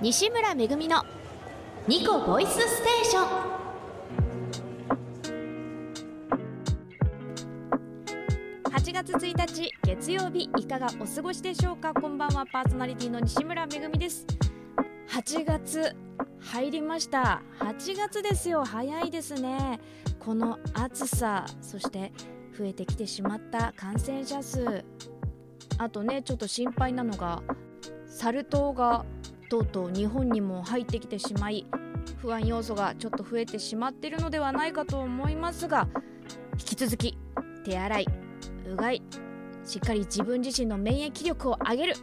西村めぐみのニコボイスステーション。8月1日月曜日いかがお過ごしでしょうか？こんばんはパーソナリティの西村めぐみです。8月入りました。8月ですよ。早いですね。この暑さそして増えてきてしまった感染者数。あとねちょっと心配なのがサル痘がとうとう日本にも入ってきてしまい不安要素がちょっと増えてしまっているのではないかと思いますが引き続き手洗いうがいしっかり自分自身の免疫力を上げる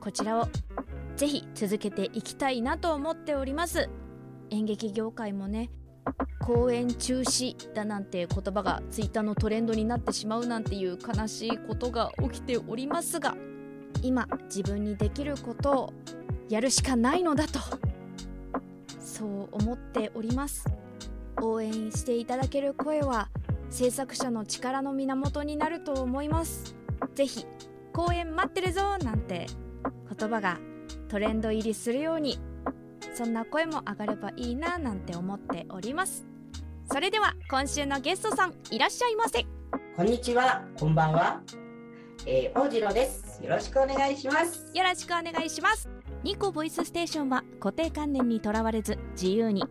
こちらをぜひ続けていきたいなと思っております。演劇業界もね公演中止だなんて言葉がツイッターのトレンドになってしまうなんていう悲しいことが起きておりますが今自分にできることをやるしかないのだと。そう思っております。応援していただける声は制作者の力の源になると思います。ぜひ公演待ってるぞなんて言葉がトレンド入りするようにそんな声も上がればいいななんて思っております。それでは今週のゲストさんいらっしゃいませ。こんにちはこんばんは、えー、大次郎です。よろしくお願いします。よろしくお願いしますニコボイスステーションは固定観念にとらわれず自由に。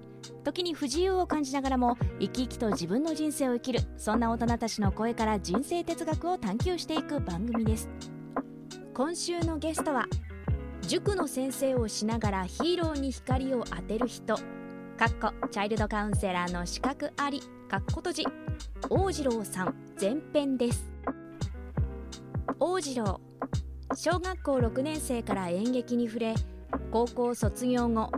時に不自由を感じながらも生き生きと自分の人生を生きるそんな大人たちの声から人生哲学を探求していく番組です。今週のゲストは塾の先生をしながらヒーローに光を当てる人かっこチャイルドカウンセラーの資格ありかっこ閉じ大次郎さん前編です。大次郎小学校6年生から演劇に触れ高校卒業後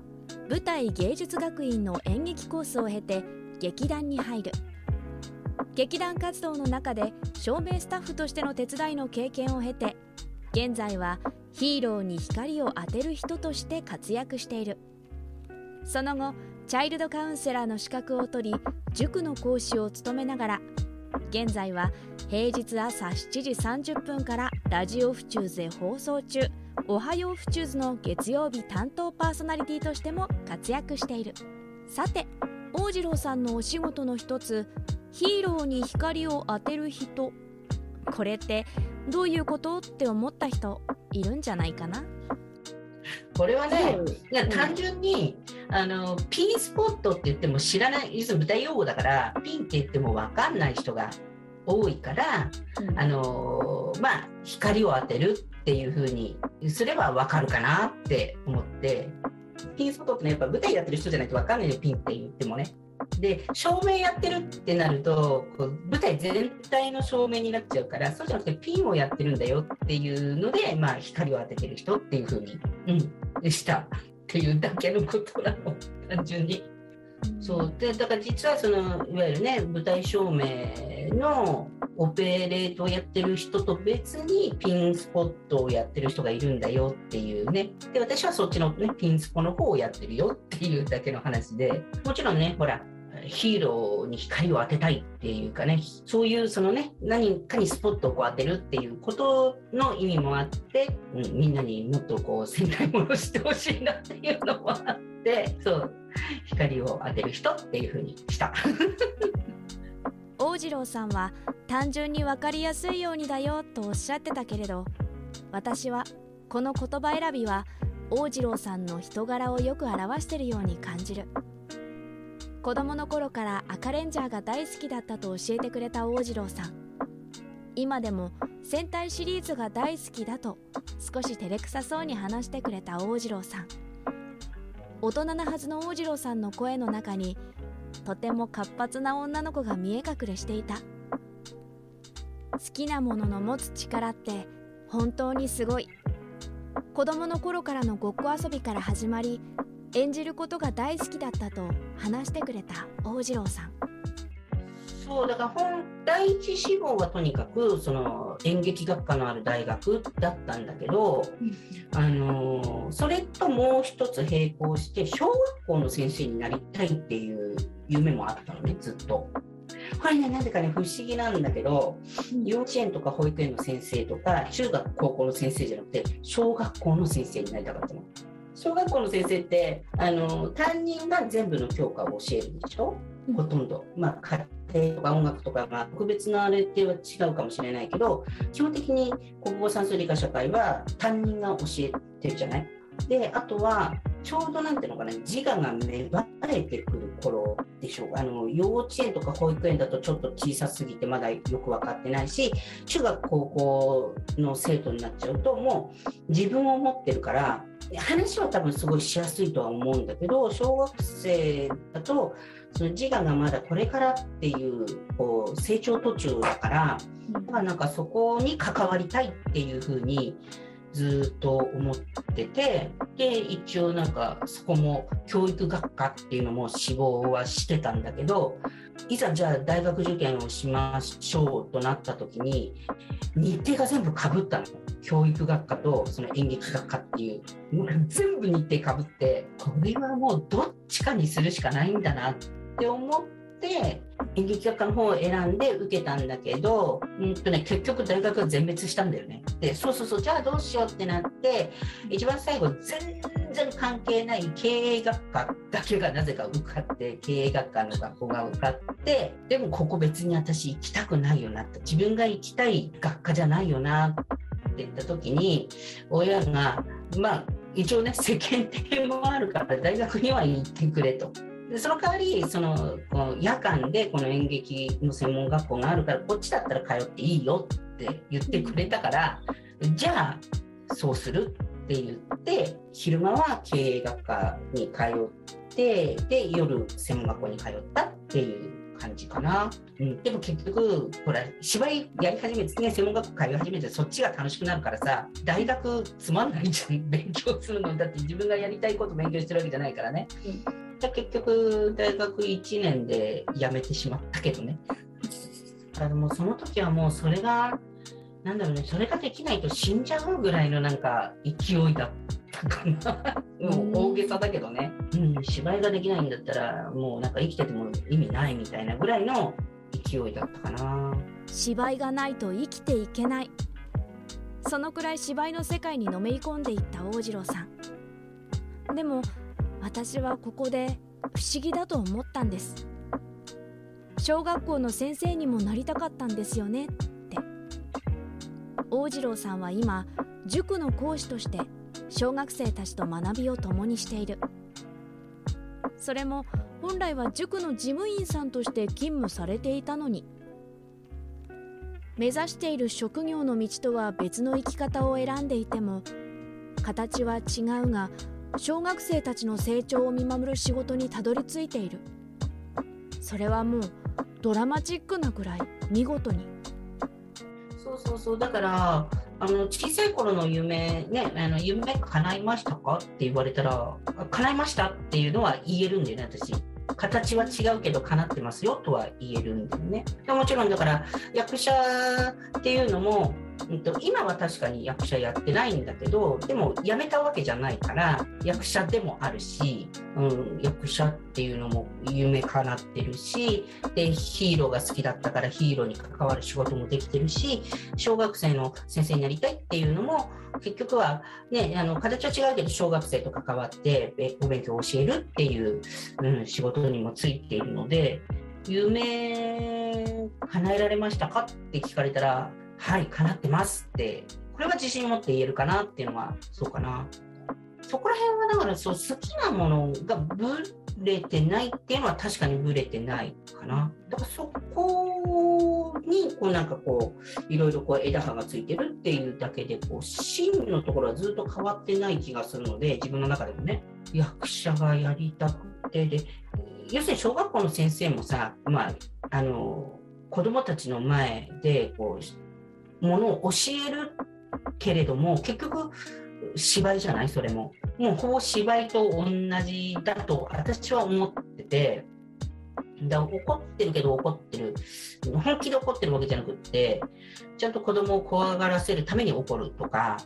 舞台芸術学院の演劇コースを経て劇団に入る。劇団活動の中で照明スタッフとしての手伝いの経験を経て現在はヒーローに光を当てる人として活躍している。その後チャイルドカウンセラーの資格を取り塾の講師を務めながら現在は平日朝7時30分からラジオフチューズで放送中。おはようフチューズの月曜日担当パーソナリティとしても活躍している。さて大次郎さんのお仕事の一つヒーローに光を当てる人。これってどういうことって思った人いるんじゃないかな？これはね、うん、単純にあのピンスポットって言っても知らない舞台用語だからピンって言っても分かんない人が多いから、うん、あのまあ光を当てるっていうふうにすれば分かるかなって思ってピンスポットって、ね、やっぱ舞台やってる人じゃないと分かんないよピンって言ってもね。で照明やってるってなるとこう舞台全体の照明になっちゃうからそうじゃなくてピンをやってるんだよっていうので、まあ、光を当ててる人っていうふうに、うん、したっていうだけのことなの単純に。そう。でだから実はそのいわゆるね舞台照明のオペレートをやってる人と別にピンスポットをやってる人がいるんだよっていうね。で私はそっちの、ね、ピンスポの方をやってるよっていうだけの話で。もちろんねほらヒーローに光を当てたいっていうかねそういうそのね何かにスポットをこう当てるっていうことの意味もあって、うん、みんなにもっとこう戦隊ものしてほしいなっていうのもあってそう光を当てる人っていうふうにした。大次郎さんは単純に分かりやすいようにだよとおっしゃってたけれど私はこの言葉選びは大次郎さんの人柄をよく表してるように感じる子供の頃から赤レンジャーが大好きだったと教えてくれた大次郎さん。今でも戦隊シリーズが大好きだと少し照れくさそうに話してくれた大次郎さん。大人なはずの大次郎さんの声の中にとても活発な女の子が見え隠れしていた。好きなものの持つ力って本当にすごい。子供の頃からのごっこ遊びから始まり演じることが大好きだったと話してくれた大次郎さんそうだから本第一志望はとにかくその演劇学科のある大学だったんだけど、あのそれともう一つ並行して小学校の先生になりたいっていう夢もあったのねずっと。これね、なぜかね、不思議なんだけど、幼稚園とか保育園の先生とか、中学、高校の先生じゃなくて、小学校の先生になりたかったの。小学校の先生ってあの担任が全部の教科を教えるでしょ、ほとんど。まあ家庭とか音楽とか、まあ、特別なあれっては違うかもしれないけど基本的に国語算数理科社会は担任が教えてるじゃない？であとはちょうどなんていうのかな自我が芽生えてくる頃でしょう。あの幼稚園とか保育園だとちょっと小さすぎてまだよく分かってないし中学高校の生徒になっちゃうともう自分を持ってるから話は多分すごいしやすいとは思うんだけど小学生だとその自我がまだこれからっていうこう成長途中だからだからなんかそこに関わりたいっていうふうにずっと思っててで一応なんかそこも教育学科っていうのも志望はしてたんだけどいざじゃあ大学受験をしましょうとなった時に日程が全部かぶったの。教育学科とその演劇学科っていう。全部日程かぶってこれはもうどっちかにするしかないんだなって思って演劇学科の方を選んで受けたんだけど、うんとね、結局大学は全滅したんだよね。でそうそうそうじゃあどうしようってなって一番最後全然関係ない経営学科だけがなぜか受かって経営学科の学校が受かってでもここ別に私行きたくないよなって自分が行きたい学科じゃないよなって言った時に親がまあ一応ね世間体もあるから大学には行ってくれと。でその代わりそのこの夜間でこの演劇の専門学校があるからこっちだったら通っていいよって言ってくれたからじゃあそうするって言って昼間は経営学科に通ってで夜専門学校に通ったっていう感じかな、うん、でも結局ほら芝居やり始めてね専門学校通い始めてそっちが楽しくなるからさ大学つまんないじゃん。勉強するの。だって自分がやりたいこと勉強してるわけじゃないからね、うん。ゃ結局大学1年で辞めてしまったけどね。あもその時はもうそれがなんだろうねそれができないと死んじゃうぐらいのなんか勢いだったかな。もう大げさだけどね、うん、芝居ができないんだったらもうなんか生きてても意味ないみたいなぐらいの勢いだったかな。芝居がないと生きていけない。そのくらい芝居の世界にのめり込んでいった大次郎さん。でも私はここで不思議だと思ったんです。小学校の先生にもなりたかったんですよね。って。大次郎さんは今塾の講師として小学生たちと学びを共にしている。それも本来は塾の事務員さんとして勤務されていたのに。目指している職業の道とは別の生き方を選んでいても形は違うが小学生たちの成長を見守る仕事にたどり着いている。それはもうドラマチックなぐらい見事に。そうそうそう。だからあの小さい頃の夢ねあの夢叶いましたか？って言われたら叶いましたっていうのは言えるんだよね私。形は違うけど叶ってますよとは言えるんだよね。もちろんだから役者っていうのもうんと、今は確かに役者やってないんだけどでも辞めたわけじゃないから役者でもあるし、うん、役者っていうのも夢かなってるしでヒーローが好きだったからヒーローに関わる仕事もできてるし小学生の先生になりたいっていうのも結局は、ね、あの形は違うけど小学生と関わってお勉強を教えるっていう、うん、仕事にもついているので夢叶えられましたかって聞かれたらはい、叶ってますって、これは自信を持って言えるかなっていうのは、そうかな。そこら辺はだからそう好きなものがぶれてないっていうのは確かにぶれてないかな。だからそこにこうなんかこういろいろこう枝葉がついてるっていうだけでこう芯のところはずっと変わってない気がするので自分の中でもね役者がやりたくてで要するに小学校の先生もさまああの子供たちの前でこうものを教えるけれども結局芝居じゃない？それも。もうほぼ芝居と同じだと私は思ってて。だ怒ってるけど怒ってる。本気で怒ってるわけじゃなくってちゃんと子供を怖がらせるために怒るとか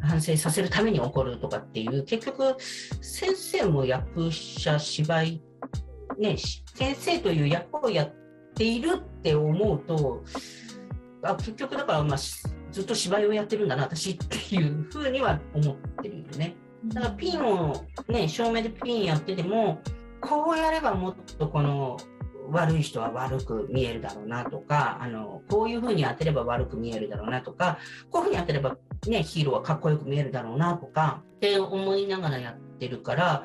反省させるために怒るとかっていう結局先生も役者芝居ね先生という役をやっているって思うとあ結局だから、まあ、ずっと芝居をやってるんだな私っていうふうには思ってるよね。だからピンをね正面でピンやっててもこうやればもっとこの悪い人は悪く見えるだろうなとかあのこういうふうに当てれば悪く見えるだろうなとかこういうふうに当てれば、ね、ヒーローはかっこよく見えるだろうなとかって思いながらやってるから、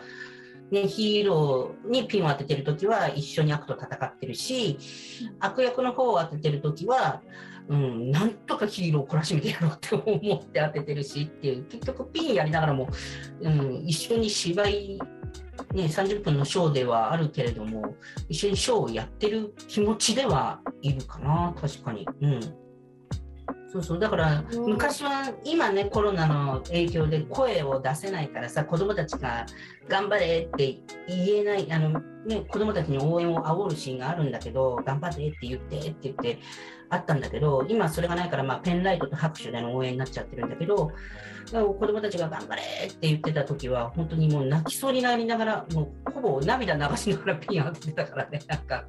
ね、ヒーローにピンを当ててる時は一緒に悪と戦ってるし悪役の方を当ててる時はうん、なんとかヒーローを懲らしめてやろうって思って当ててるしっていう結局ピンやりながらも、うん、一緒に芝居ね、30分のショーではあるけれども、一緒にショーをやってる気持ちではいるかな、確かに。うん。そうそう、だから昔は今ね、コロナの影響で声を出せないからさ、子供たちが頑張れって言えない、あのね、子供たちに応援を煽るシーンがあるんだけど、頑張れって言ってって言って、あったんだけど、今それがないから、まあ、ペンライトと拍手での応援になっちゃってるんだけど、子供たちが頑張れって言ってた時は、本当にもう泣きそうになりながら、もうほぼ涙流しながらピン当ててたからね、なんか、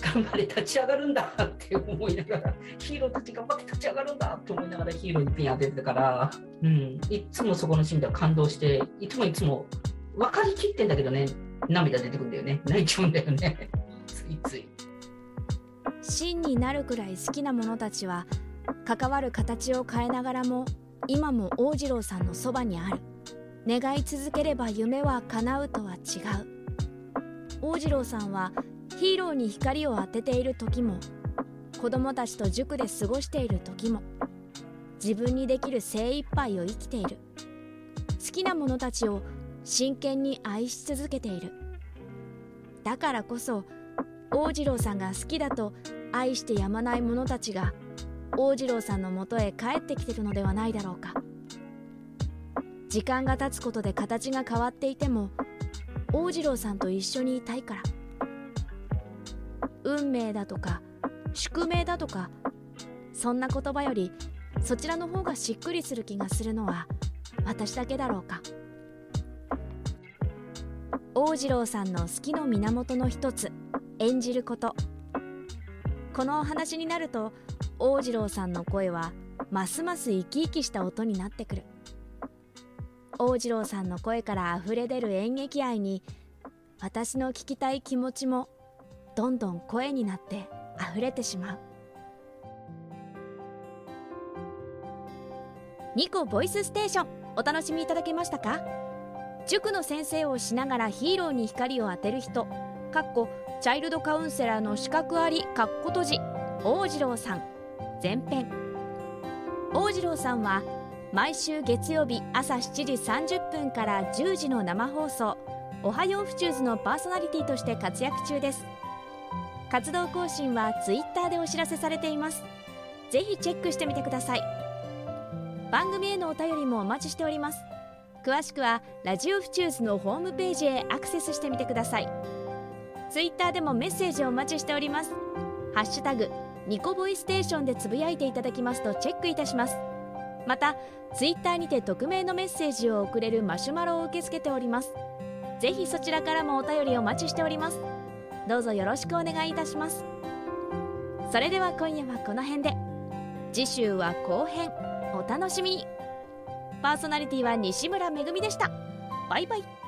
頑張れ、立ち上がるんだって思いながら、ヒーローたち頑張って立ち上がるんだと思いながらヒーローにピン当ててたから、うん、いつもそこのシーンでは感動して、いつもいつも分かりきってんだけどね、涙出てくるんだよね、泣いちゃうんだよね、ついつい。真になるくらい好きな者たちは関わる形を変えながらも今も大次郎さんのそばにある。願い続ければ夢は叶うとは違う。大次郎さんはヒーローに光を当てている時も子供たちと塾で過ごしている時も自分にできる精一杯を生きている。好きな者たちを真剣に愛し続けている。だからこそ大次郎さんが好きだと愛してやまない者たちが大次郎さんのもとへ帰ってきてるのではないだろうか。時間が経つことで形が変わっていても大次郎さんと一緒にいたいから。運命だとか宿命だとかそんな言葉よりそちらの方がしっくりする気がするのは私だけだろうか。大次郎さんの好きの源の一つ演じること。このお話になると大次郎さんの声はますます生き生きした音になってくる。大次郎さんの声からあふれ出る演劇愛に私の聞きたい気持ちもどんどん声になってあふれてしまう。ニコボイスステーションお楽しみいただけましたか？塾の先生をしながらヒーローに光を当てる人かっこチャイルドカウンセラーの資格ありかっこ閉じ。大次郎さん。前編。大次郎さんは毎週月曜日朝7時30分から10時の生放送「おはようフチューズ」のパーソナリティとして活躍中です。活動更新は Twitter でお知らせされています。ぜひチェックしてみてください。番組へのお便りもお待ちしております。詳しくはラジオフチューズのホームページへアクセスしてみてください。ツイッターでもメッセージをお待ちしております。ハッシュタグニコボイステーションでつぶやいていただきますとチェックいたします。またツイッターにて匿名のメッセージを送れるマシュマロを受け付けております。ぜひそちらからもお便りお待ちしております。どうぞよろしくお願いいたします。それでは今夜はこの辺で。次週は後編。お楽しみに。パーソナリティは西村めぐみでした。バイバイ。